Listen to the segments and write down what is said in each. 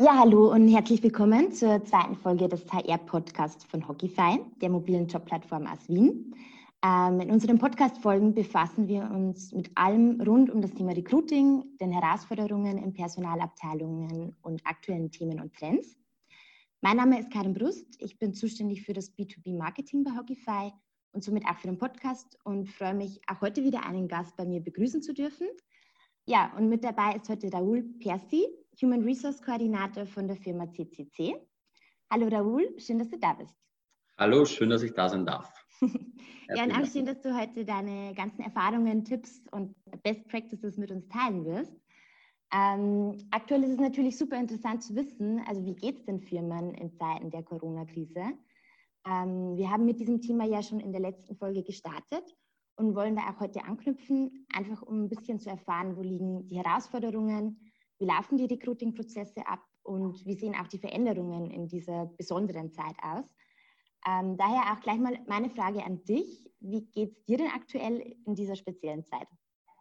Ja, hallo und herzlich willkommen zur zweiten Folge des HR-Podcasts von Hockeyfy, der mobilen Jobplattform aus Wien. Ähm, in unseren Podcast-Folgen befassen wir uns mit allem rund um das Thema Recruiting, den Herausforderungen in Personalabteilungen und aktuellen Themen und Trends. Mein Name ist Karin Brust. Ich bin zuständig für das B2B-Marketing bei Hockeyfy und somit auch für den Podcast und freue mich, auch heute wieder einen Gast bei mir begrüßen zu dürfen. Ja, und mit dabei ist heute Raoul Persi, Human Resource Koordinator von der Firma CCC. Hallo Raoul, schön, dass du da bist. Hallo, schön, dass ich da sein darf. ja, und auch schön, dass du heute deine ganzen Erfahrungen, Tipps und Best Practices mit uns teilen wirst. Ähm, aktuell ist es natürlich super interessant zu wissen, also wie geht es den Firmen in Zeiten der Corona-Krise? Ähm, wir haben mit diesem Thema ja schon in der letzten Folge gestartet und wollen da auch heute anknüpfen, einfach um ein bisschen zu erfahren, wo liegen die Herausforderungen, wie laufen die Recruiting-Prozesse ab und wie sehen auch die Veränderungen in dieser besonderen Zeit aus. Ähm, daher auch gleich mal meine Frage an dich. Wie geht es dir denn aktuell in dieser speziellen Zeit?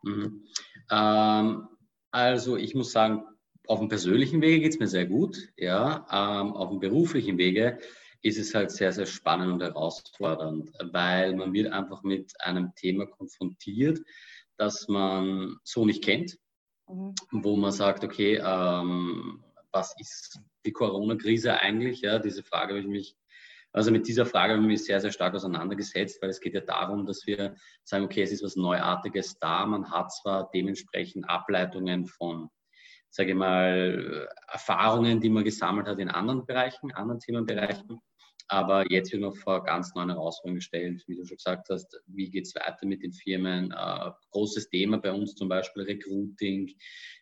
Mhm. Ähm, also ich muss sagen, auf dem persönlichen Wege geht es mir sehr gut. Ja, ähm, auf dem beruflichen Wege ist es halt sehr, sehr spannend und herausfordernd, weil man wird einfach mit einem Thema konfrontiert, das man so nicht kennt, mhm. wo man sagt, okay, ähm, was ist die Corona-Krise eigentlich? Ja, diese Frage habe ich mich, also mit dieser Frage habe ich mich sehr, sehr stark auseinandergesetzt, weil es geht ja darum, dass wir sagen, okay, es ist was Neuartiges da, man hat zwar dementsprechend Ableitungen von sage ich mal, Erfahrungen, die man gesammelt hat in anderen Bereichen, anderen Themenbereichen. Aber jetzt wird noch vor ganz neuen Herausforderungen gestellt, wie du schon gesagt hast, wie geht es weiter mit den Firmen? Äh, großes Thema bei uns zum Beispiel Recruiting,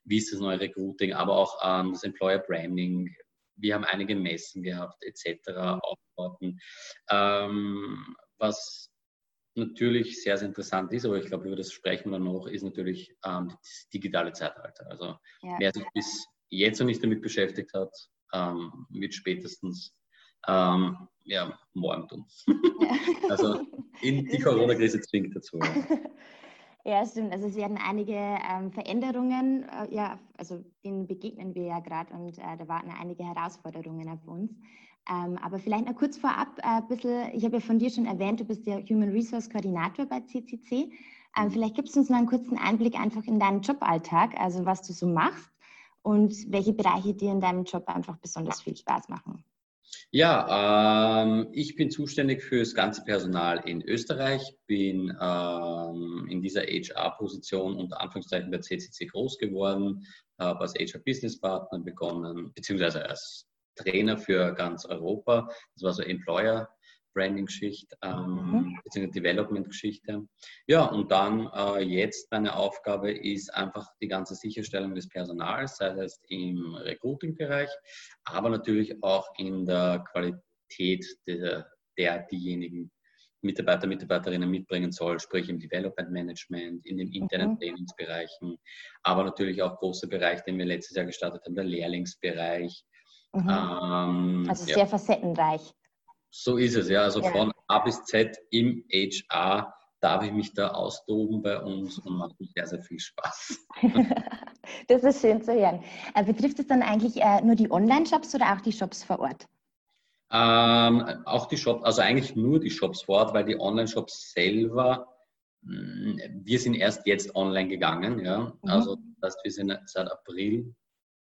wie ist das neue Recruiting, aber auch ähm, das Employer Branding. Wir haben einige Messen gehabt, etc. Aufbauten. Ähm, was natürlich sehr, sehr interessant ist, aber ich glaube, über das sprechen wir dann noch, ist natürlich ähm, das digitale Zeitalter. Also ja. wer sich bis jetzt noch nicht damit beschäftigt hat, ähm, wird spätestens ähm, ja, morgen tun. Ja. also in die Corona-Krise zwingt dazu. Ja. Stimmt. Also es werden einige ähm, Veränderungen, äh, ja, also denen begegnen wir ja gerade und äh, da warten einige Herausforderungen auf uns. Ähm, aber vielleicht noch kurz vorab äh, ein bisschen, ich habe ja von dir schon erwähnt, du bist der Human Resource Koordinator bei CCC. Ähm, mhm. vielleicht gibst du uns mal einen kurzen Einblick einfach in deinen Joballtag, also was du so machst und welche Bereiche dir in deinem Job einfach besonders viel Spaß machen. Ja, ähm, ich bin zuständig für das ganze Personal in Österreich, bin ähm, in dieser HR-Position unter Anführungszeichen bei CCC groß geworden, habe als HR-Business-Partner begonnen, beziehungsweise als Trainer für ganz Europa. Das war so Employer Branding-Geschichte, ähm, mhm. beziehungsweise Development-Geschichte. Ja, und dann äh, jetzt meine Aufgabe ist einfach die ganze Sicherstellung des Personals, sei es im Recruiting-Bereich, aber natürlich auch in der Qualität der, der diejenigen Mitarbeiter, Mitarbeiterinnen mitbringen soll, sprich im Development Management, in den internen mhm. Trainingsbereichen, aber natürlich auch großer Bereich, den wir letztes Jahr gestartet haben, der Lehrlingsbereich, Mhm. Ähm, also sehr ja. facettenreich. So ist es, ja. Also ja. von A bis Z im HR darf ich mich da austoben bei uns und macht mir sehr, sehr viel Spaß. das ist schön zu hören. Äh, betrifft es dann eigentlich äh, nur die Online-Shops oder auch die Shops vor Ort? Ähm, auch die Shops, also eigentlich nur die Shops vor Ort, weil die Online-Shops selber, mm, wir sind erst jetzt online gegangen, ja. Mhm. Also das heißt, wir sind seit April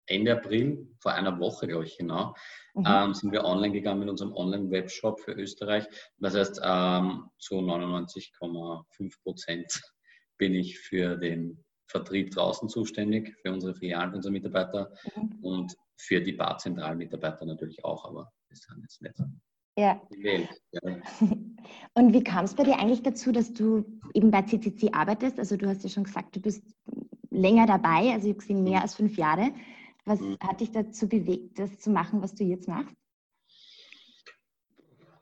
Ende April, vor einer Woche, glaube ich genau, mhm. ähm, sind wir online gegangen mit unserem Online-Webshop für Österreich. Das heißt, ähm, zu 99,5 Prozent bin ich für den Vertrieb draußen zuständig, für unsere Filialen, für unsere Mitarbeiter mhm. und für die Barzentralmitarbeiter natürlich auch, aber das sind jetzt nicht ja. Und wie kam es bei dir eigentlich dazu, dass du eben bei CCC arbeitest? Also du hast ja schon gesagt, du bist länger dabei, also ich gesehen mehr mhm. als fünf Jahre. Was mhm. hat dich dazu bewegt, das zu machen, was du jetzt machst?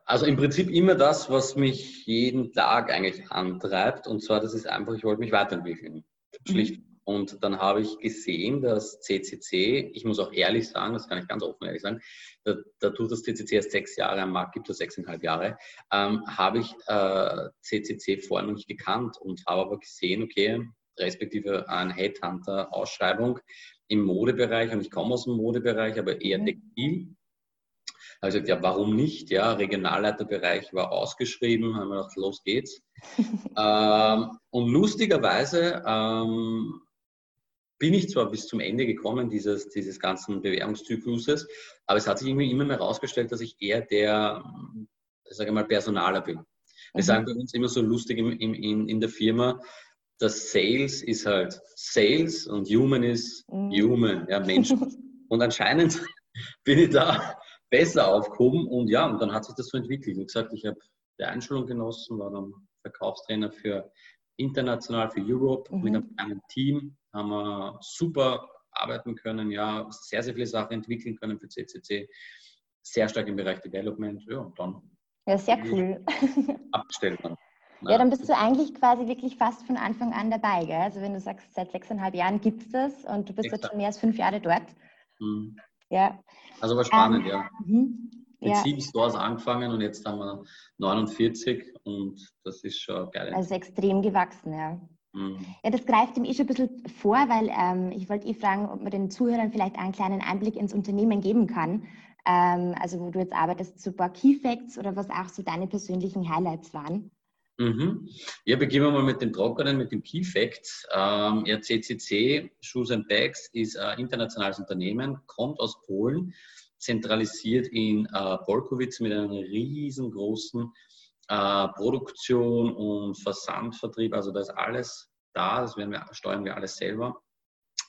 Also im Prinzip immer das, was mich jeden Tag eigentlich antreibt. Und zwar, das ist einfach, ich wollte mich weiterentwickeln. Schlicht. Mhm. Und dann habe ich gesehen, dass CCC, ich muss auch ehrlich sagen, das kann ich ganz offen ehrlich sagen, da, da tut das CCC erst sechs Jahre am Markt, gibt es sechseinhalb Jahre, ähm, habe ich äh, CCC vorher noch nicht gekannt und habe aber gesehen, okay, respektive eine Headhunter-Ausschreibung, im Modebereich und ich komme aus dem Modebereich, aber eher mhm. Textil. Habe ich gesagt, ja, warum nicht? Ja, Regionalleiterbereich war ausgeschrieben, haben wir gedacht, los geht's. ähm, und lustigerweise ähm, bin ich zwar bis zum Ende gekommen dieses, dieses ganzen Bewerbungszykluses, aber es hat sich irgendwie immer mehr herausgestellt, dass ich eher der, sage ich mal, Personaler bin. Wir mhm. sagen bei uns immer so lustig in, in, in der Firma, dass Sales ist halt Sales und Human ist mhm. Human, ja, Mensch. und anscheinend bin ich da besser aufgehoben und ja, und dann hat sich das so entwickelt. Wie gesagt, ich habe die Einschulung genossen, war dann Verkaufstrainer für international, für Europe mhm. mit einem Team, haben wir super arbeiten können, ja, sehr, sehr viele Sachen entwickeln können für CCC, sehr stark im Bereich Development, ja, und dann ja, sehr cool. abgestellt dann. Ja, dann bist du eigentlich quasi wirklich fast von Anfang an dabei, gell? Also wenn du sagst, seit sechseinhalb Jahren gibt es das und du bist Exakt. jetzt schon mehr als fünf Jahre dort. Mhm. Ja. Also war spannend, ähm, ja. Mhm. Mit ja. sieben Stores angefangen und jetzt haben wir 49 und das ist schon geil. Also extrem gewachsen, ja. Mhm. Ja, das greift ihm eh schon ein bisschen vor, weil ähm, ich wollte eh fragen, ob man den Zuhörern vielleicht einen kleinen Einblick ins Unternehmen geben kann. Ähm, also wo du jetzt arbeitest, so ein paar Key Facts oder was auch so deine persönlichen Highlights waren. Mhm. Ja, beginnen wir mal mit den Trockenen, mit dem Key Fact. Ähm, ja, CCC, Shoes and Bags, ist ein internationales Unternehmen, kommt aus Polen, zentralisiert in äh, Polkowitz mit einer riesengroßen äh, Produktion und Versandvertrieb. Also da ist alles da, das wir, steuern wir alles selber.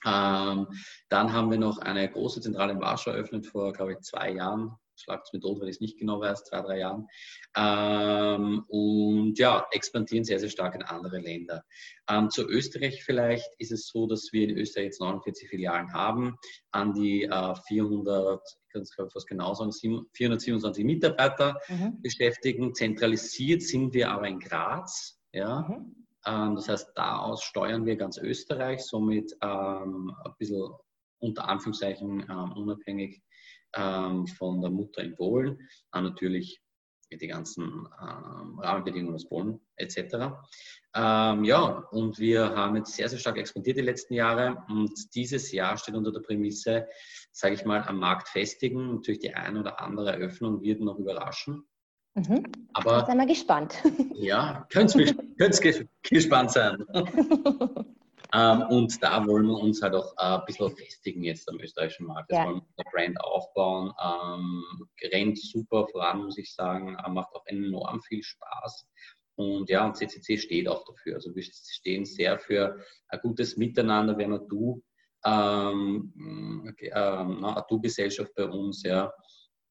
Ähm, dann haben wir noch eine große Zentrale in Warschau eröffnet vor, glaube ich, zwei Jahren schlagt es mir tot, weil ich es nicht genau weiß, zwei, drei Jahren. Ähm, und ja, expandieren sehr, sehr stark in andere Länder. Ähm, zu Österreich vielleicht ist es so, dass wir in Österreich jetzt 49 Filialen haben, an die äh, 400, ich kann es fast genau sagen, 427 Mitarbeiter mhm. beschäftigen. Zentralisiert sind wir aber in Graz. Ja. Mhm. Ähm, das heißt, da aus steuern wir ganz Österreich, somit ähm, ein bisschen unter Anführungszeichen ähm, unabhängig ähm, von der Mutter in Polen, dann natürlich die ganzen ähm, Rahmenbedingungen aus Polen etc. Ähm, ja, und wir haben jetzt sehr, sehr stark expandiert die letzten Jahre und dieses Jahr steht unter der Prämisse, sage ich mal, am Markt festigen. Natürlich die eine oder andere Eröffnung wird noch überraschen. Mhm. Aber sind wir gespannt. Ja, könnt ihr gespannt sein. Ähm, und da wollen wir uns halt auch äh, ein bisschen festigen jetzt am österreichischen Markt. Jetzt ja. wollen wir Brand aufbauen. Ähm, rennt super voran, muss ich sagen. Äh, macht auch enorm viel Spaß. Und ja, und CCC steht auch dafür. Also wir stehen sehr für ein gutes Miteinander. Wir haben eine Du, ähm, okay, ähm, eine Du-Gesellschaft bei uns, ja.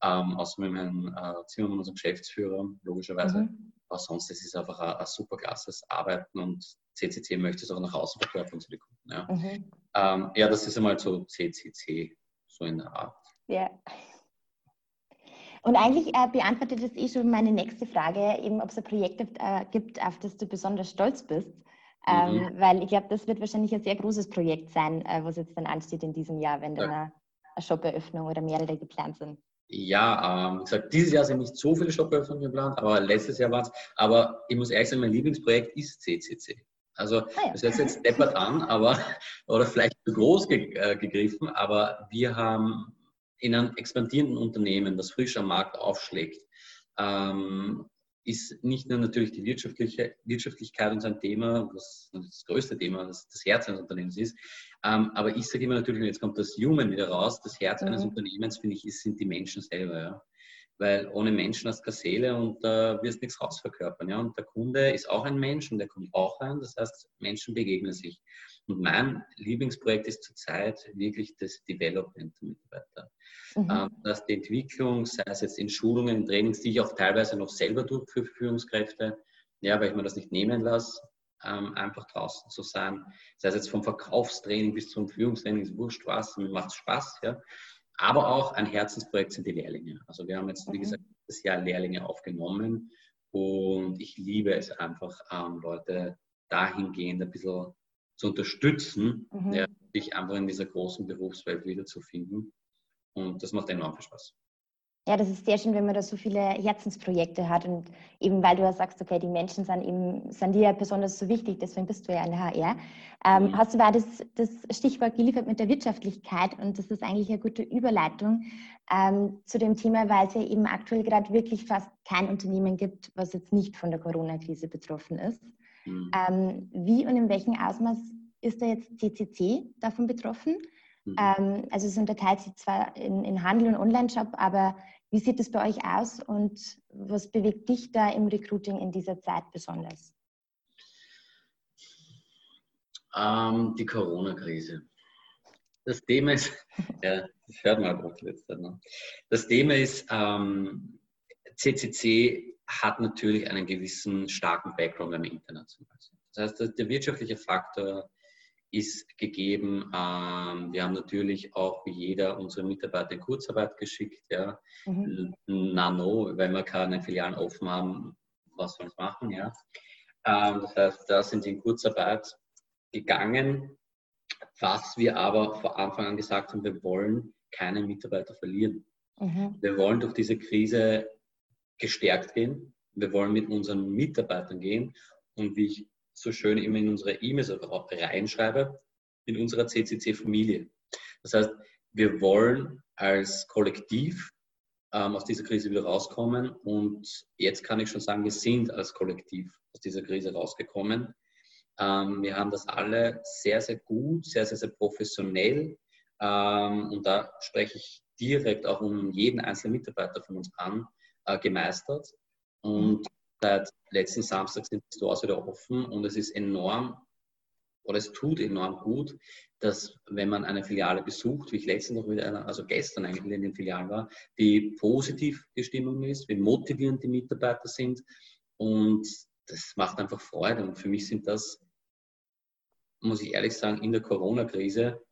Ähm, außer mit Herrn äh, Zimmermann, unserem Geschäftsführer, logischerweise. Mhm. Aber sonst ist es einfach ein, ein super klasses Arbeiten und CCC möchte es auch nach außen verkörpern zu den Kunden. Ja. Mhm. Ähm, ja, das ist einmal so CCC, so in der Art. Ja. Und eigentlich äh, beantwortet das eh schon meine nächste Frage, eben ob es ein Projekt gibt, äh, gibt auf das du besonders stolz bist. Ähm, mhm. Weil ich glaube, das wird wahrscheinlich ein sehr großes Projekt sein, äh, was jetzt dann ansteht in diesem Jahr, wenn dann ja. eine, eine Shop-Eröffnung oder mehrere geplant sind. Ja, ähm, gesagt, dieses Jahr sind nicht so viele Shop-Eröffnungen geplant, aber letztes Jahr war es. Aber ich muss ehrlich sagen, mein Lieblingsprojekt ist CCC. Also ah, ja. das hört sich jetzt deppert an, aber oder vielleicht zu groß ge, äh, gegriffen, aber wir haben in einem expandierenden Unternehmen, das frisch am Markt aufschlägt, ähm, ist nicht nur natürlich die wirtschaftliche Wirtschaftlichkeit unser Thema, was das größte Thema, das das Herz eines Unternehmens ist. Ähm, aber ich sage immer natürlich, und jetzt kommt das Human wieder raus, das Herz mhm. eines Unternehmens, finde ich, ist, sind die Menschen selber. Ja weil ohne Menschen hast du keine Seele und da äh, wirst nichts rausverkörpern. Ja? Und der Kunde ist auch ein Mensch und der kommt auch rein. Das heißt, Menschen begegnen sich. Und mein Lieblingsprojekt ist zurzeit wirklich das Development der Mitarbeiter. Mhm. Ähm, dass die Entwicklung, sei es jetzt in Schulungen, in Trainings, die ich auch teilweise noch selber tue für Führungskräfte, ja, weil ich mir das nicht nehmen lasse, ähm, einfach draußen zu sein. Sei es jetzt vom Verkaufstraining bis zum Führungstraining, ist wurscht was, mir macht es Spaß. Ja? Aber auch ein Herzensprojekt sind die Lehrlinge. Also wir haben jetzt, wie mhm. gesagt, das Jahr Lehrlinge aufgenommen und ich liebe es einfach, ähm, Leute dahingehend ein bisschen zu unterstützen, mhm. ja, sich einfach in dieser großen Berufswelt wiederzufinden. Und das macht enorm viel Spaß. Ja, das ist sehr schön, wenn man da so viele Herzensprojekte hat und eben weil du ja sagst, okay, die Menschen sind eben, sind dir ja besonders so wichtig, deswegen bist du ja in der HR. Ähm, mhm. Hast du da das, das Stichwort geliefert mit der Wirtschaftlichkeit und das ist eigentlich eine gute Überleitung ähm, zu dem Thema, weil es ja eben aktuell gerade wirklich fast kein Unternehmen gibt, was jetzt nicht von der Corona-Krise betroffen ist. Mhm. Ähm, wie und in welchem Ausmaß ist da jetzt CCC davon betroffen? Mhm. Ähm, also es unterteilt sich zwar in, in Handel und Online-Shop, aber wie sieht es bei euch aus und was bewegt dich da im Recruiting in dieser Zeit besonders? Ähm, die Corona-Krise. Das Thema ist, ja, das hört man auch jetzt. Ne? Das Thema ist, ähm, CCC hat natürlich einen gewissen starken Background im Internationalen. Das heißt, der wirtschaftliche Faktor ist gegeben. Ähm, wir haben natürlich auch wie jeder unsere Mitarbeiter in Kurzarbeit geschickt. Ja. Mhm. Nano, weil wir keine Filialen offen haben, was wir uns machen. Ja. Ähm, das heißt, da sind sie in Kurzarbeit gegangen. Was wir aber vor Anfang an gesagt haben, wir wollen keine Mitarbeiter verlieren. Mhm. Wir wollen durch diese Krise gestärkt gehen. Wir wollen mit unseren Mitarbeitern gehen. Und wie ich so schön immer in unsere E-Mails reinschreibe, in unserer CCC-Familie. Das heißt, wir wollen als Kollektiv ähm, aus dieser Krise wieder rauskommen und jetzt kann ich schon sagen, wir sind als Kollektiv aus dieser Krise rausgekommen. Ähm, wir haben das alle sehr, sehr gut, sehr, sehr, sehr professionell ähm, und da spreche ich direkt auch um jeden einzelnen Mitarbeiter von uns an, äh, gemeistert. Und Seit letzten Samstag sind die Stores wieder offen und es ist enorm oder es tut enorm gut, dass wenn man eine Filiale besucht, wie ich letztens noch wieder, also gestern eigentlich in den Filialen war, wie positiv die Stimmung ist, wie motivierend die Mitarbeiter sind und das macht einfach Freude. Und für mich sind das, muss ich ehrlich sagen, in der Corona-Krise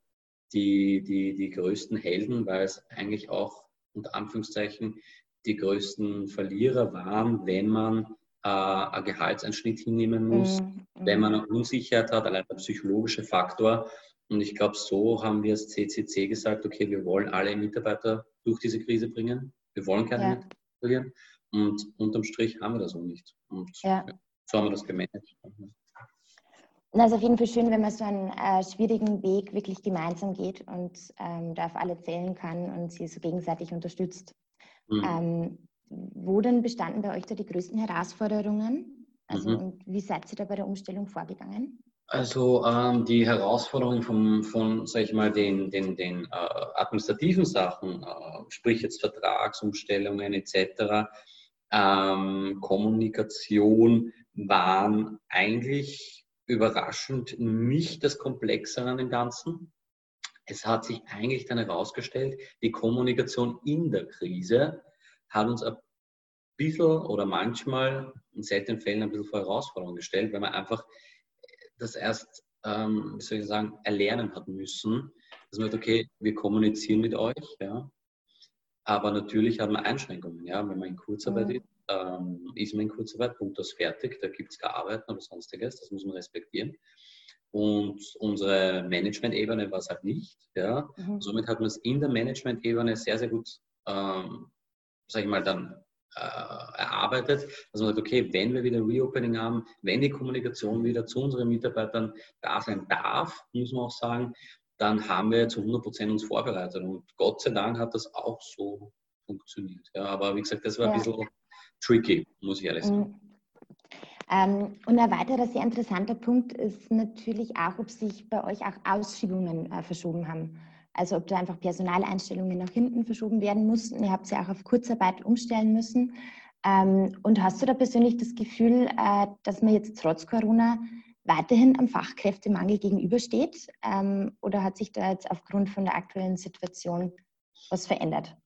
die, die, die größten Helden, weil es eigentlich auch unter Anführungszeichen die größten Verlierer waren, wenn man äh, einen Gehaltseinschnitt hinnehmen muss, mhm. wenn man eine Unsicherheit hat, allein der psychologische Faktor. Und ich glaube, so haben wir als CCC gesagt, okay, wir wollen alle Mitarbeiter durch diese Krise bringen. Wir wollen keine ja. Mitarbeiter verlieren. Und unterm Strich haben wir das auch nicht. Und ja. so haben wir das gemanagt. Na, ist auf jeden Fall schön, wenn man so einen äh, schwierigen Weg wirklich gemeinsam geht und ähm, da auf alle zählen kann und sie so gegenseitig unterstützt. Mhm. Ähm, wo denn bestanden bei euch da die größten Herausforderungen? Also mhm. und wie seid ihr da bei der Umstellung vorgegangen? Also ähm, die Herausforderungen von, von sag ich mal, den, den, den äh, administrativen Sachen, äh, sprich jetzt Vertragsumstellungen etc., ähm, Kommunikation, waren eigentlich überraschend nicht das Komplexere an dem Ganzen. Es hat sich eigentlich dann herausgestellt, die Kommunikation in der Krise hat uns ein bisschen oder manchmal in seltenen Fällen ein bisschen vor Herausforderungen gestellt, weil man einfach das erst, ähm, wie soll ich sagen, erlernen hat müssen. Dass man sagt, okay, wir kommunizieren mit euch, ja. Aber natürlich hat man Einschränkungen, ja. Wenn man in Kurzarbeit mhm. ist, ähm, ist man in Kurzarbeit, Punkt aus fertig, da gibt es kein Arbeiten oder sonstiges, das muss man respektieren. Und unsere Management-Ebene war es halt nicht. Ja. Mhm. Somit hat man es in der Management-Ebene sehr, sehr gut ähm, sage ich mal, dann äh, erarbeitet, dass man sagt, okay, wenn wir wieder Reopening haben, wenn die Kommunikation wieder zu unseren Mitarbeitern da sein darf, muss man auch sagen, dann haben wir zu 100 Prozent uns vorbereitet. Und Gott sei Dank hat das auch so funktioniert. Ja, aber wie gesagt, das war ja. ein bisschen tricky, muss ich ehrlich sagen. Ähm, und ein weiterer sehr interessanter Punkt ist natürlich auch, ob sich bei euch auch Ausschiebungen äh, verschoben haben. Also ob da einfach Personaleinstellungen nach hinten verschoben werden mussten. Ihr habt sie auch auf Kurzarbeit umstellen müssen. Ähm, und hast du da persönlich das Gefühl, äh, dass man jetzt trotz Corona weiterhin am Fachkräftemangel gegenübersteht? Ähm, oder hat sich da jetzt aufgrund von der aktuellen Situation was verändert?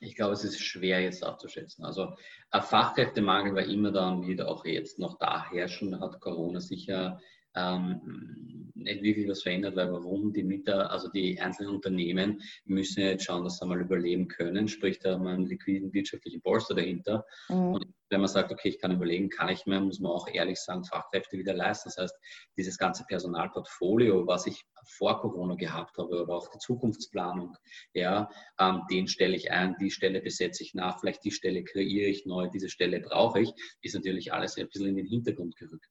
Ich glaube, es ist schwer jetzt abzuschätzen. Also ein Fachkräftemangel war immer da und wird auch jetzt noch da herrschen. Hat Corona sicher ähm, nicht wirklich was verändert, weil warum die Mieter, also die einzelnen Unternehmen müssen jetzt schauen, dass sie mal überleben können, sprich da haben wir einen liquiden wirtschaftlichen Polster dahinter. Mhm. Und wenn man sagt, okay, ich kann überlegen, kann ich mir, muss man auch ehrlich sagen, Fachkräfte wieder leisten. Das heißt, dieses ganze Personalportfolio, was ich vor Corona gehabt habe, aber auch die Zukunftsplanung, ja, ähm, den stelle ich ein, die Stelle besetze ich nach, vielleicht die Stelle kreiere ich neu, diese Stelle brauche ich, ist natürlich alles ein bisschen in den Hintergrund gerückt.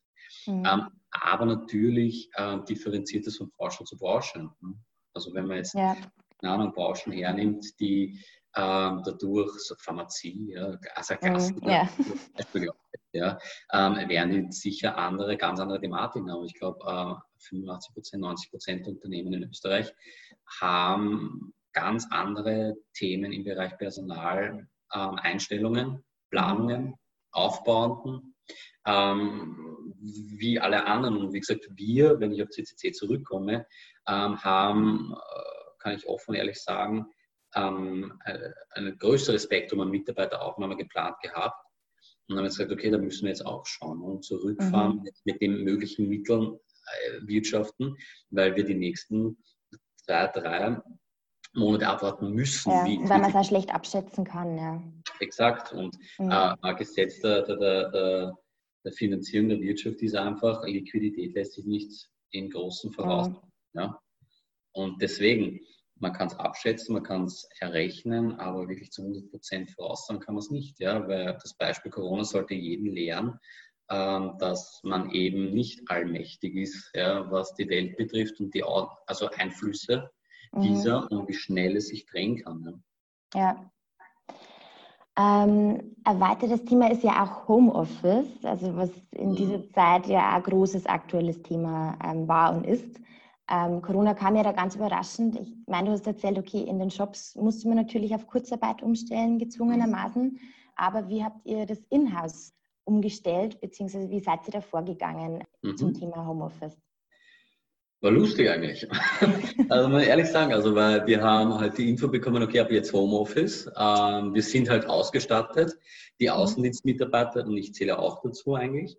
Mhm. Ähm, aber natürlich äh, differenziert es von Branche zu Branche. Ne? Also wenn man jetzt, ja. keine Ahnung, Branchen hernimmt, die ähm, dadurch, so Pharmazie, ja, also Gast, mm, yeah. ja, ähm, werden die sicher andere, ganz andere Thematiken haben. Ich glaube, äh, 85 Prozent, 90 Prozent der Unternehmen in Österreich haben ganz andere Themen im Bereich Personal, ähm, Einstellungen, Planungen, Aufbauenden, ähm, wie alle anderen. Und wie gesagt, wir, wenn ich auf CCC zurückkomme, ähm, haben, äh, kann ich offen und ehrlich sagen, ähm, ein größeres Spektrum an Mitarbeiteraufnahme geplant gehabt. Und haben wir gesagt, okay, da müssen wir jetzt auch schauen und zurückfahren, mhm. mit den möglichen Mitteln äh, wirtschaften, weil wir die nächsten zwei, drei Monate abwarten müssen. Ja, wie, weil man es auch schlecht abschätzen kann, ja. Exakt. Und mhm. äh, Gesetz der, der, der, der, Finanzierung der Wirtschaft ist einfach, Liquidität lässt sich nicht in großen voraus. Mhm. Ja. Und deswegen, man kann es abschätzen, man kann es errechnen, aber wirklich zu 100 Prozent voraussagen kann man es nicht. Ja? Weil das Beispiel Corona sollte jeden lehren, ähm, dass man eben nicht allmächtig ist, ja, was die Welt betrifft und die also Einflüsse mhm. dieser und wie schnell es sich drehen kann. Ja. ja. Ähm, ein weiteres Thema ist ja auch Homeoffice, also was in mhm. dieser Zeit ja ein großes aktuelles Thema ähm, war und ist. Ähm, Corona kam ja da ganz überraschend. Ich meine, du hast erzählt, okay, in den Shops musste man natürlich auf Kurzarbeit umstellen, gezwungenermaßen. Aber wie habt ihr das Inhouse umgestellt, beziehungsweise wie seid ihr da vorgegangen mhm. zum Thema Homeoffice? War lustig eigentlich. also muss ich ehrlich sagen, also weil wir haben halt die Info bekommen, okay, ab jetzt Homeoffice. Ähm, wir sind halt ausgestattet, die mhm. Außendienstmitarbeiter, und ich zähle auch dazu eigentlich,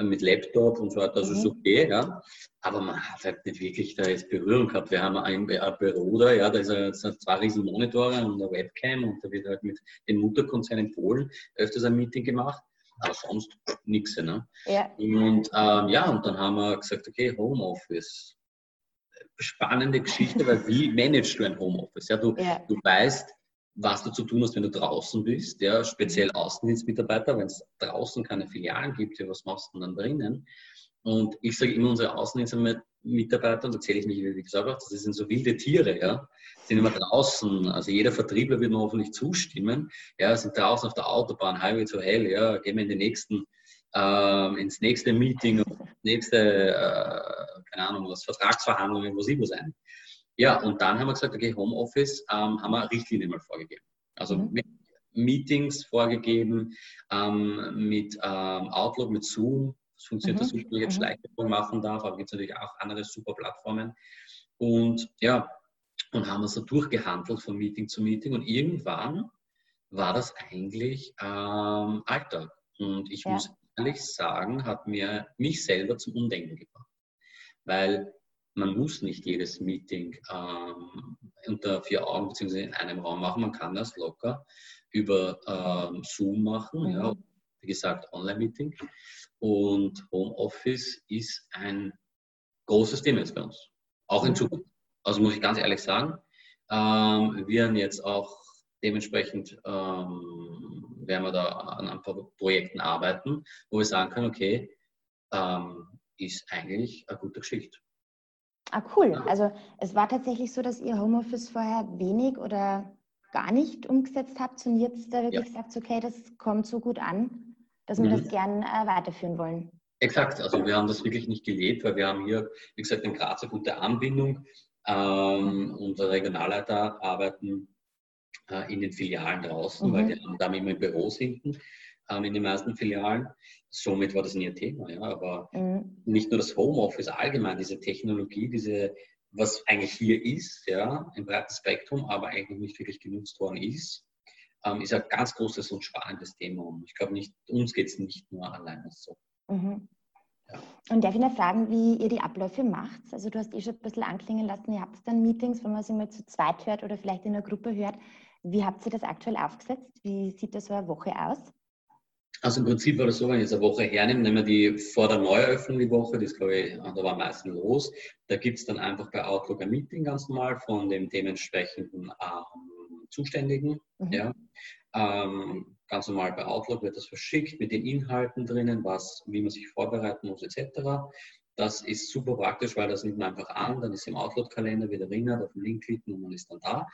mit Laptop und so weiter, das mhm. ist okay, ja. Aber man hat halt nicht wirklich da jetzt Berührung gehabt. Wir haben ein, ein Büro da, ja, da ist ein, zwei riesen Monitore und eine Webcam und da wird halt mit den Mutterkonzernen in Polen öfters ein Meeting gemacht, aber sonst nichts, ne? Ja. Und ähm, ja, und dann haben wir gesagt, okay, Homeoffice. Spannende Geschichte, weil wie managst du ein Homeoffice? Ja, du, ja. du weißt, was du zu tun hast, wenn du draußen bist, ja, speziell mhm. Außendienstmitarbeiter, wenn es draußen keine Filialen gibt, ja, was machst du dann drinnen? Und ich sage immer, unsere Außendienstmitarbeiter, und da zähle ich mich, wie gesagt habe, das sind so wilde Tiere, ja, sind immer draußen. Also jeder Vertriebler wird mir hoffentlich zustimmen, ja, sind draußen auf der Autobahn, Highway to Hell, ja, gehen wir in den nächsten, äh, ins nächste Meeting, nächste, äh, keine Ahnung, was, Vertragsverhandlungen, wo sie wo sein. Ja, und dann haben wir gesagt, okay, Homeoffice ähm, haben wir Richtlinien mal vorgegeben. Also mhm. Meetings vorgegeben, ähm, mit ähm, Outlook, mit Zoom. Das funktioniert, mhm. dass ich jetzt mhm. Schleichwerbung machen darf, aber gibt es natürlich auch andere super Plattformen. Und ja, und haben wir so durchgehandelt von Meeting zu Meeting. Und irgendwann war das eigentlich ähm, Alltag. Und ich ja. muss ehrlich sagen, hat mir mich selber zum Umdenken gebracht. Weil man muss nicht jedes Meeting ähm, unter vier Augen bzw. in einem Raum machen. Man kann das locker über ähm, Zoom machen, mhm. ja, wie gesagt, Online-Meeting. Und Homeoffice ist ein großes Thema jetzt bei uns, auch in mhm. Zukunft. Also muss ich ganz ehrlich sagen, ähm, wir werden jetzt auch dementsprechend ähm, werden wir da an ein paar Projekten arbeiten, wo wir sagen können, okay, ähm, ist eigentlich eine gute Geschichte. Ah, cool. Also es war tatsächlich so, dass ihr Homeoffice vorher wenig oder gar nicht umgesetzt habt und jetzt da wirklich ja. sagt, okay, das kommt so gut an, dass wir mhm. das gern äh, weiterführen wollen. Exakt, also wir haben das wirklich nicht gelebt, weil wir haben hier, wie gesagt, in Graz eine gute Anbindung. Ähm, unsere Regionalleiter arbeiten äh, in den Filialen draußen, mhm. weil die haben da immer im Büro hinten ähm, in den meisten Filialen. Somit war das nie ein Thema. Ja. Aber mhm. nicht nur das Homeoffice, allgemein diese Technologie, diese, was eigentlich hier ist, ja, ein breites Spektrum, aber eigentlich nicht wirklich genutzt worden ist, ähm, ist ein ganz großes und spannendes Thema. Und ich glaube, nicht, uns geht es nicht nur alleine so. Mhm. Und darf ich noch fragen, wie ihr die Abläufe macht? Also du hast eh schon ein bisschen anklingen lassen, ihr habt dann Meetings, wenn man sie mal zu zweit hört oder vielleicht in einer Gruppe hört. Wie habt ihr das aktuell aufgesetzt? Wie sieht das so eine Woche aus? Also im Prinzip war das so, wenn ich jetzt eine Woche hernehme, nehmen wir die vor der Neueröffnung die Woche, das glaube ich, da war am meisten los. Da gibt es dann einfach bei Outlook ein Meeting ganz normal von dem dementsprechenden ähm, Zuständigen. Mhm. Ja. Ähm, ganz normal bei Outlook wird das verschickt mit den Inhalten drinnen, was, wie man sich vorbereiten muss etc. Das ist super praktisch, weil das nimmt man einfach an, dann ist im Outlook-Kalender wieder erinnert, auf den Link klicken und man ist dann da.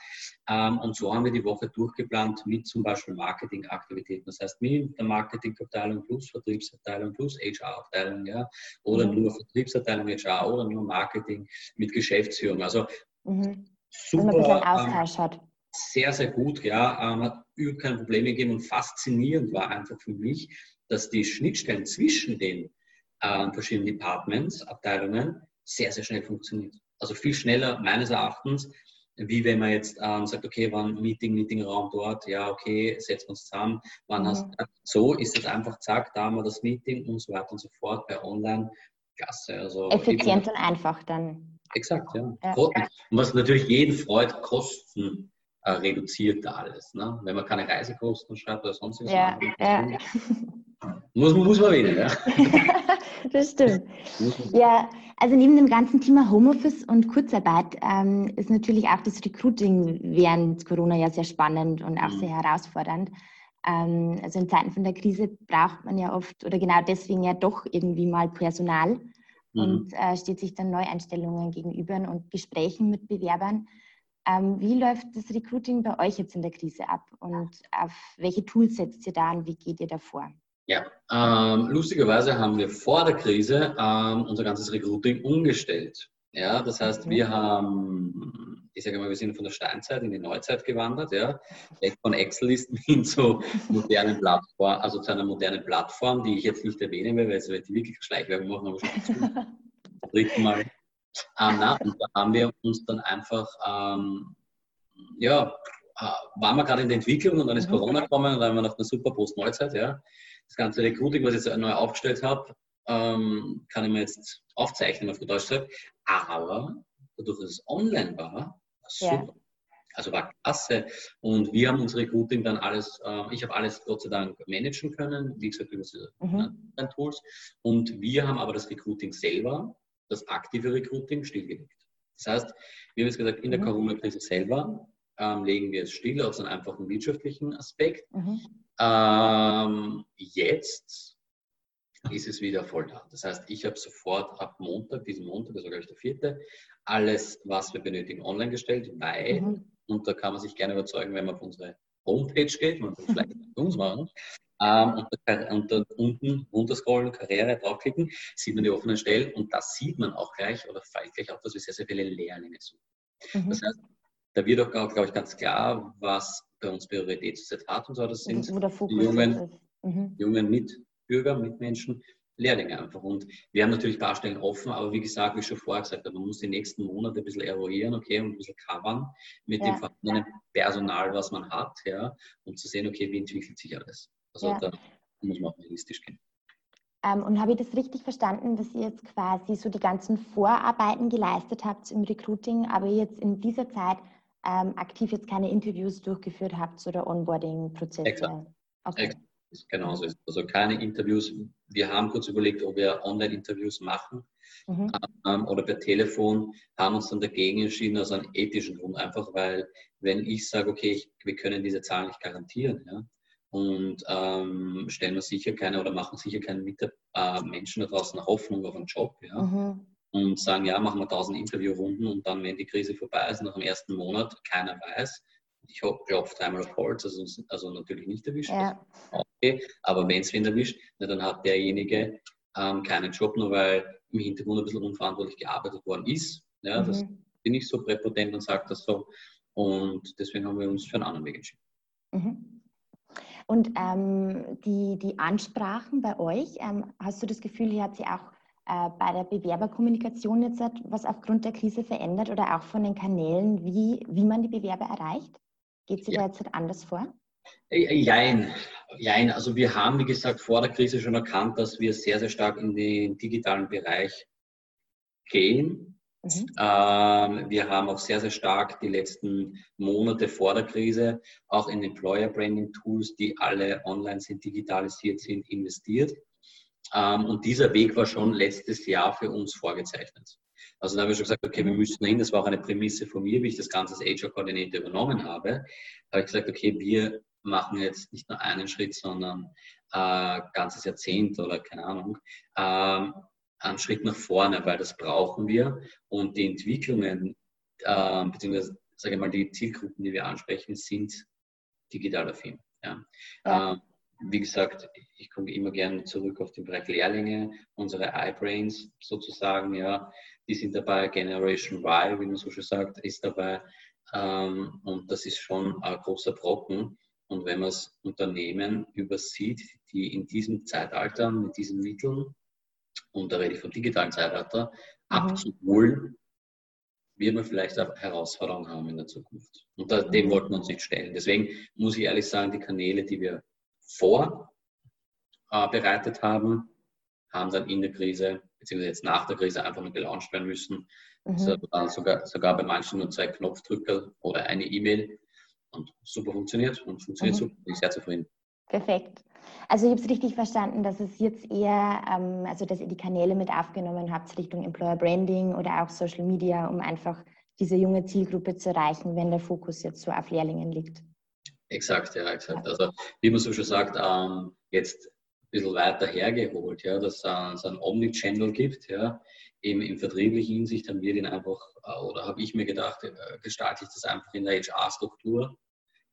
Ähm, und so haben wir die Woche durchgeplant mit zum Beispiel Marketingaktivitäten. Das heißt, mit der Marketingabteilung plus Vertriebsabteilung plus HR-Abteilung, ja, oder mhm. nur Vertriebsabteilung HR oder nur Marketing mit Geschäftsführung. Also mhm. super. Wenn man ein bisschen Austausch ähm, hat. Sehr, sehr gut, ja. Ähm, hat überhaupt keine Probleme gegeben und faszinierend war einfach für mich, dass die Schnittstellen zwischen den äh, verschiedenen Departments, Abteilungen sehr, sehr schnell funktioniert. Also viel schneller meines Erachtens, wie wenn man jetzt ähm, sagt, okay, wann Meeting, Meetingraum dort, ja, okay, setzen wir uns zusammen, wann mhm. hast so ist es einfach, zack, da haben wir das Meeting und so weiter und so fort bei Online. Klasse. Also Effizient und einfach dann. Exakt, ja. ja. Und was natürlich jeden freut, Kosten äh, reduziert da alles. Ne? Wenn man keine Reisekosten schreibt oder sonstiges. Ja, ja. Muss, muss man wählen, ja. das stimmt. Ja, also neben dem ganzen Thema Homeoffice und Kurzarbeit ähm, ist natürlich auch das Recruiting während Corona ja sehr spannend und auch mhm. sehr herausfordernd. Ähm, also in Zeiten von der Krise braucht man ja oft oder genau deswegen ja doch irgendwie mal Personal mhm. und äh, steht sich dann Neueinstellungen gegenüber und Gesprächen mit Bewerbern. Ähm, wie läuft das Recruiting bei euch jetzt in der Krise ab und auf welche Tools setzt ihr da und wie geht ihr davor? Ja, ähm, lustigerweise haben wir vor der Krise ähm, unser ganzes Recruiting umgestellt. Ja, das heißt, wir haben, ich sage mal, wir sind von der Steinzeit in die Neuzeit gewandert, ja, weg von Excel-Listen hin zu modernen Plattformen, also zu einer modernen Plattform, die ich jetzt nicht erwähnen will, weil es wird wirklich Schleichwerbung machen, aber schon zum dritten Mal. Ähm, na, und da haben wir uns dann einfach, ähm, ja, äh, waren wir gerade in der Entwicklung und dann ist mhm. Corona gekommen und dann haben wir noch eine super Post-Neuzeit, ja das ganze Recruiting, was ich jetzt neu aufgestellt habe, ähm, kann ich mir jetzt aufzeichnen, auf der Deutsch gesagt. Aber dadurch, dass es online war, war super. Ja. Also war klasse. Und wir haben unser Recruiting dann alles, äh, ich habe alles Gott sei Dank managen können, wie gesagt, über diese mhm. Tools. Und wir haben aber das Recruiting selber, das aktive Recruiting, stillgelegt. Das heißt, wir haben jetzt gesagt, in der mhm. Corona-Krise selber ähm, legen wir es still aus einem einfachen wirtschaftlichen Aspekt. Mhm. Ähm, jetzt ist es wieder voll da. Das heißt, ich habe sofort ab Montag, diesen Montag, also glaube ich der vierte, alles, was wir benötigen, online gestellt, weil, mhm. und da kann man sich gerne überzeugen, wenn man auf unsere Homepage geht, man kann vielleicht bei uns machen, ähm, und da unten runterscrollen, Karriere draufklicken, sieht man die offenen Stellen und da sieht man auch gleich oder fällt gleich auf, dass wir sehr, sehr viele Lehrlinge suchen. Mhm. Das heißt, da wird auch, glaube ich, ganz klar, was bei uns Priorität hat und so. Das sind die jungen, mhm. jungen Mitbürger, Mitmenschen, Lehrlinge einfach. Und wir haben natürlich ein paar Stellen offen, aber wie gesagt, wie ich schon vorher gesagt habe, man muss die nächsten Monate ein bisschen eruieren, okay, und ein bisschen covern mit ja. dem vorhandenen Personal, was man hat, ja, um zu sehen, okay, wie entwickelt sich alles. Also ja. da muss man auch realistisch gehen. Ähm, und habe ich das richtig verstanden, dass ihr jetzt quasi so die ganzen Vorarbeiten geleistet habt im Recruiting, aber jetzt in dieser Zeit ähm, aktiv jetzt keine Interviews durchgeführt habt oder Onboarding-Prozesse? Exakt. Okay. Exakt. Genau so ist Also keine Interviews. Wir haben kurz überlegt, ob wir Online-Interviews machen mhm. ähm, oder per Telefon, haben uns dann dagegen entschieden, aus einem ethischen Grund, einfach weil, wenn ich sage, okay, ich, wir können diese Zahlen nicht garantieren, ja, und ähm, stellen wir sicher keine oder machen sicher keine Mitab äh, Menschen da draußen Hoffnung auf einen Job, ja, mhm und sagen, ja, machen wir 1000 Interviewrunden und dann, wenn die Krise vorbei ist, nach dem ersten Monat, keiner weiß. Ich klopfe dreimal auf Holz, also, also natürlich nicht erwischt. Ja. Okay. Aber wenn es wen erwischt, na, dann hat derjenige ähm, keinen Job, nur weil im Hintergrund ein bisschen unverantwortlich gearbeitet worden ist. Ja, mhm. Das bin ich so präpotent und sage das so. Und deswegen haben wir uns für einen anderen Weg entschieden. Mhm. Und ähm, die, die Ansprachen bei euch, ähm, hast du das Gefühl, hier hat sie auch äh, bei der Bewerberkommunikation jetzt was aufgrund der Krise verändert oder auch von den Kanälen, wie, wie man die Bewerber erreicht? Geht sie ja. da jetzt anders vor? Jein, jein. Also wir haben, wie gesagt, vor der Krise schon erkannt, dass wir sehr, sehr stark in den digitalen Bereich gehen. Mhm. Ähm, wir haben auch sehr, sehr stark die letzten Monate vor der Krise auch in Employer Branding Tools, die alle online sind, digitalisiert sind, investiert. Ähm, und dieser Weg war schon letztes Jahr für uns vorgezeichnet. Also da haben wir schon gesagt, okay, wir mhm. müssen hin. Das war auch eine Prämisse von mir, wie ich das Ganze als HR-Koordinator übernommen habe. Da habe ich gesagt, okay, wir machen jetzt nicht nur einen Schritt, sondern äh, ganzes Jahrzehnt oder keine Ahnung, äh, einen Schritt nach vorne, weil das brauchen wir. Und die Entwicklungen, äh, beziehungsweise sage ich mal, die Zielgruppen, die wir ansprechen, sind digital affin. Ja. ja. Äh, wie gesagt, ich komme immer gerne zurück auf den Bereich Lehrlinge, unsere iBrains sozusagen, ja, die sind dabei, Generation Y, wie man so schön sagt, ist dabei. Ähm, und das ist schon ein großer Brocken. Und wenn man das Unternehmen übersieht, die in diesem Zeitalter mit diesen Mitteln, und da rede ich vom digitalen Zeitalter, mhm. abzuholen, wird man vielleicht auch Herausforderungen haben in der Zukunft. Und da, dem mhm. wollten wir uns nicht stellen. Deswegen muss ich ehrlich sagen, die Kanäle, die wir vorbereitet äh, haben, haben dann in der Krise, beziehungsweise jetzt nach der Krise einfach nur gelauncht werden müssen. Mhm. Also, sogar, sogar bei manchen nur zwei Knopfdrücker oder eine E-Mail und super funktioniert und funktioniert mhm. super. Bin ich sehr zufrieden. Perfekt. Also ich habe es richtig verstanden, dass es jetzt eher, ähm, also dass ihr die Kanäle mit aufgenommen habt Richtung Employer Branding oder auch Social Media, um einfach diese junge Zielgruppe zu erreichen, wenn der Fokus jetzt so auf Lehrlingen liegt. Exakt, ja, exakt. Also wie man so schon sagt, ähm, jetzt ein bisschen weiter hergeholt, ja, dass es einen Omnichannel gibt, ja, im, im vertrieblichen Hinsicht haben wir den einfach, äh, oder habe ich mir gedacht, äh, gestalte ich das einfach in der HR-Struktur,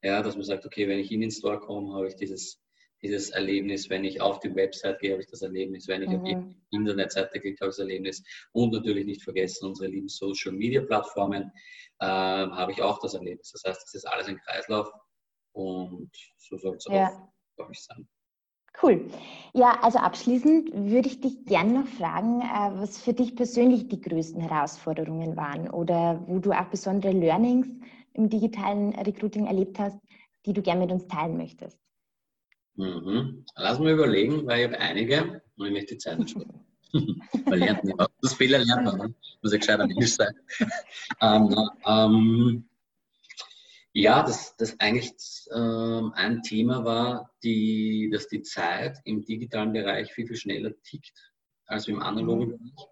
ja, dass man sagt, okay, wenn ich in den Store komme, habe ich dieses, dieses Erlebnis, wenn ich auf die Website gehe, habe ich das Erlebnis, wenn ich mhm. auf die Internetseite klicke, habe ich das Erlebnis und natürlich nicht vergessen, unsere lieben Social-Media-Plattformen äh, habe ich auch das Erlebnis. Das heißt, das ist alles ein Kreislauf und so soll es ja. auch, glaube ich, sein. Cool. Ja, also abschließend würde ich dich gerne noch fragen, äh, was für dich persönlich die größten Herausforderungen waren oder wo du auch besondere Learnings im digitalen Recruiting erlebt hast, die du gerne mit uns teilen möchtest. Mhm. Lass mal überlegen, weil ich habe einige und ich möchte die Zeit sparen. man lernt nicht. Das Fehler lernt man, ne? muss ja gescheiter Mensch sein. ähm, ähm, ja, das, das eigentlich ähm, ein Thema war, die, dass die Zeit im digitalen Bereich viel, viel schneller tickt als im analogen mhm. Bereich.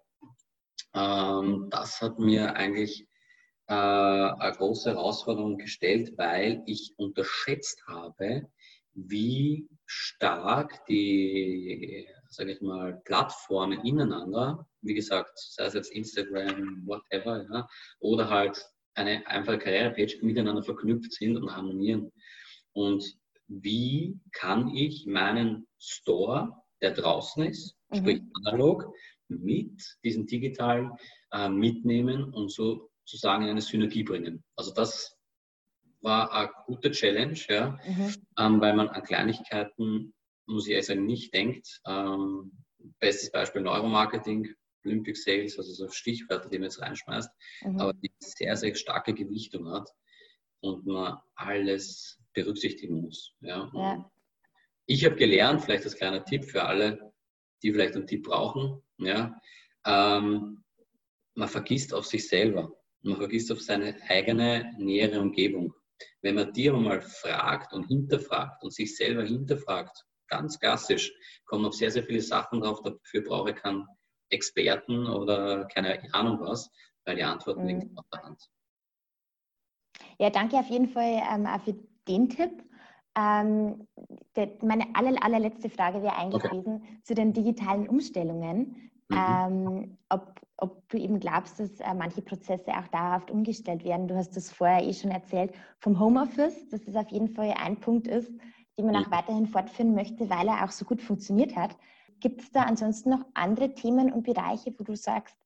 Ähm, das hat mir eigentlich äh, eine große Herausforderung gestellt, weil ich unterschätzt habe, wie stark die, sage ich mal, Plattformen ineinander, wie gesagt, sei es jetzt Instagram, whatever, ja, oder halt eine einfache Karrierepage miteinander verknüpft sind und harmonieren. Und wie kann ich meinen Store, der draußen ist, mhm. sprich analog, mit diesem digitalen äh, mitnehmen und so sozusagen in eine Synergie bringen. Also das war eine gute Challenge, ja, mhm. ähm, weil man an Kleinigkeiten, muss ich ehrlich sagen, nicht denkt. Ähm, bestes Beispiel Neuromarketing. Olympic Sales, also so Stichwörter, die man jetzt reinschmeißt, mhm. aber die sehr, sehr starke Gewichtung hat und man alles berücksichtigen muss. Ja. ja. Ich habe gelernt, vielleicht als kleiner Tipp für alle, die vielleicht einen Tipp brauchen, ja, ähm, man vergisst auf sich selber, man vergisst auf seine eigene nähere Umgebung. Wenn man die mal fragt und hinterfragt und sich selber hinterfragt, ganz klassisch, kommen auf sehr, sehr viele Sachen drauf, dafür brauche ich keinen Experten oder keine Ahnung was, weil die Antworten mhm. liegen auf der Hand. Ja, danke auf jeden Fall ähm, auch für den Tipp. Ähm, der, meine aller, allerletzte Frage wäre eigentlich okay. gewesen zu den digitalen Umstellungen. Mhm. Ähm, ob, ob du eben glaubst, dass äh, manche Prozesse auch dauerhaft umgestellt werden. Du hast das vorher eh schon erzählt vom Homeoffice, dass das auf jeden Fall ein Punkt ist, den man auch weiterhin fortführen möchte, weil er auch so gut funktioniert hat. Gibt es da ansonsten noch andere Themen und Bereiche, wo du sagst,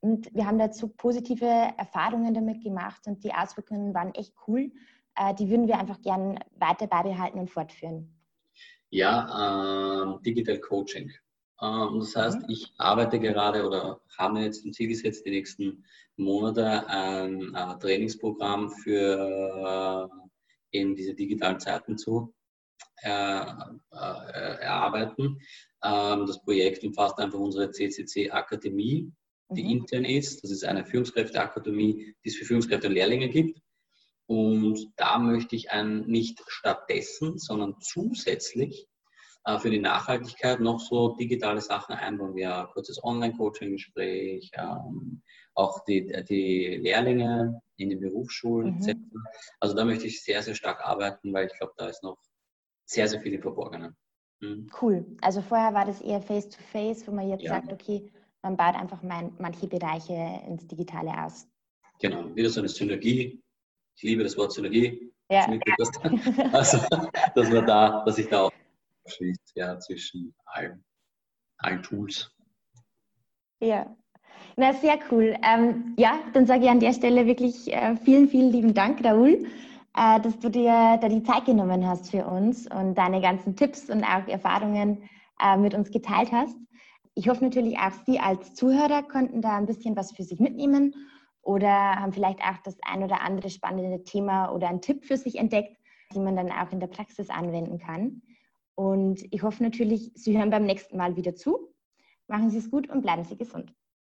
und wir haben dazu positive Erfahrungen damit gemacht und die Auswirkungen waren echt cool. Äh, die würden wir einfach gern weiter beibehalten und fortführen. Ja, äh, Digital Coaching. Ähm, das heißt, mhm. ich arbeite gerade oder habe mir jetzt ein Ziel gesetzt, die nächsten Monate ein, ein Trainingsprogramm für äh, eben diese digitalen Zeiten zu äh, äh, erarbeiten. Ähm, das Projekt umfasst einfach unsere CCC-Akademie, die mhm. intern ist. Das ist eine Führungskräfteakademie, die es für Führungskräfte und Lehrlinge gibt. Und da möchte ich ein, nicht stattdessen, sondern zusätzlich äh, für die Nachhaltigkeit noch so digitale Sachen einbauen, wie ein kurzes Online-Coaching-Gespräch, ähm, auch die, die Lehrlinge in den Berufsschulen mhm. etc. Also da möchte ich sehr, sehr stark arbeiten, weil ich glaube, da ist noch sehr, sehr viel im Verborgenen. Mhm. Cool. Also vorher war das eher face-to-face, -face, wo man jetzt ja. sagt, okay, man baut einfach mein, manche Bereiche ins Digitale aus. Genau, wieder so eine Synergie. Ich liebe das Wort Synergie. Ja. Also, dass man da, dass ich da auch schließt, ja, zwischen allen, allen Tools. Ja, na, sehr cool. Ähm, ja, dann sage ich an der Stelle wirklich äh, vielen, vielen lieben Dank, Raoul, äh, dass du dir da die Zeit genommen hast für uns und deine ganzen Tipps und auch Erfahrungen äh, mit uns geteilt hast. Ich hoffe natürlich auch, Sie als Zuhörer konnten da ein bisschen was für sich mitnehmen oder haben vielleicht auch das ein oder andere spannende Thema oder einen Tipp für sich entdeckt, die man dann auch in der Praxis anwenden kann. Und ich hoffe natürlich, Sie hören beim nächsten Mal wieder zu. Machen Sie es gut und bleiben Sie gesund.